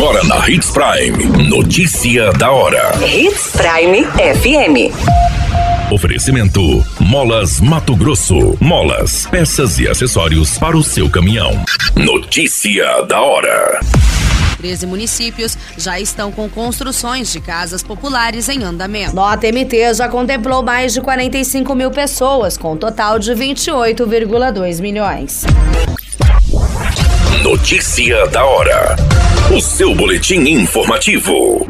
Agora na Hits Prime. Notícia da hora. Hits Prime FM. Oferecimento: Molas Mato Grosso. Molas, peças e acessórios para o seu caminhão. Notícia da hora. 13 municípios já estão com construções de casas populares em andamento. Nota MT já contemplou mais de 45 mil pessoas, com um total de 28,2 milhões. Notícia da hora. O seu boletim informativo.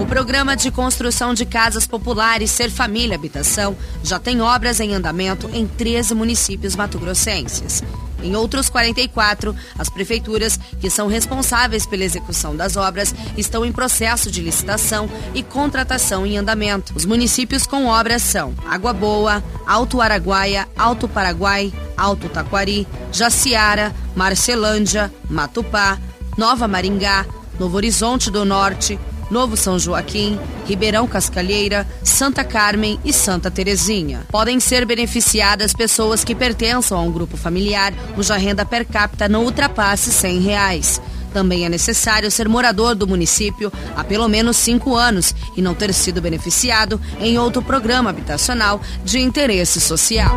O programa de construção de casas populares Ser Família Habitação já tem obras em andamento em 13 municípios mato-grossenses. Em outros 44, as prefeituras que são responsáveis pela execução das obras estão em processo de licitação e contratação em andamento. Os municípios com obras são Água Boa, Alto Araguaia, Alto Paraguai, Alto Taquari, Jaciara, Marcelândia, Matupá, Nova Maringá, Novo Horizonte do Norte, Novo São Joaquim, Ribeirão Cascalheira, Santa Carmen e Santa Terezinha. Podem ser beneficiadas pessoas que pertençam a um grupo familiar cuja renda per capita não ultrapasse 100 reais. Também é necessário ser morador do município há pelo menos cinco anos e não ter sido beneficiado em outro programa habitacional de interesse social.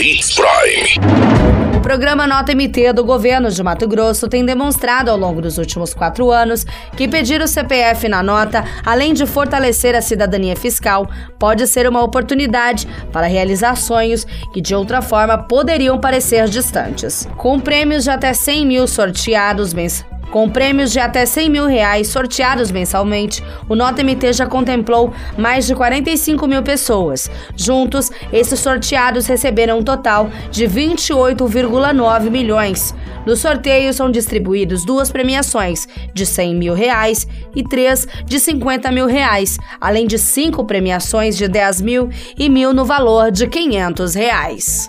Hits Prime. O programa Nota MT do governo de Mato Grosso tem demonstrado ao longo dos últimos quatro anos que pedir o CPF na nota, além de fortalecer a cidadania fiscal, pode ser uma oportunidade para realizar sonhos que de outra forma poderiam parecer distantes. Com prêmios de até 100 mil sorteados mensais com prêmios de até 100 mil reais sorteados mensalmente, o Nota MT já contemplou mais de 45 mil pessoas. Juntos, esses sorteados receberam um total de 28,9 milhões. No sorteio são distribuídos duas premiações de 100 mil reais e três de 50 mil reais, além de cinco premiações de 10 mil e mil no valor de 500 reais.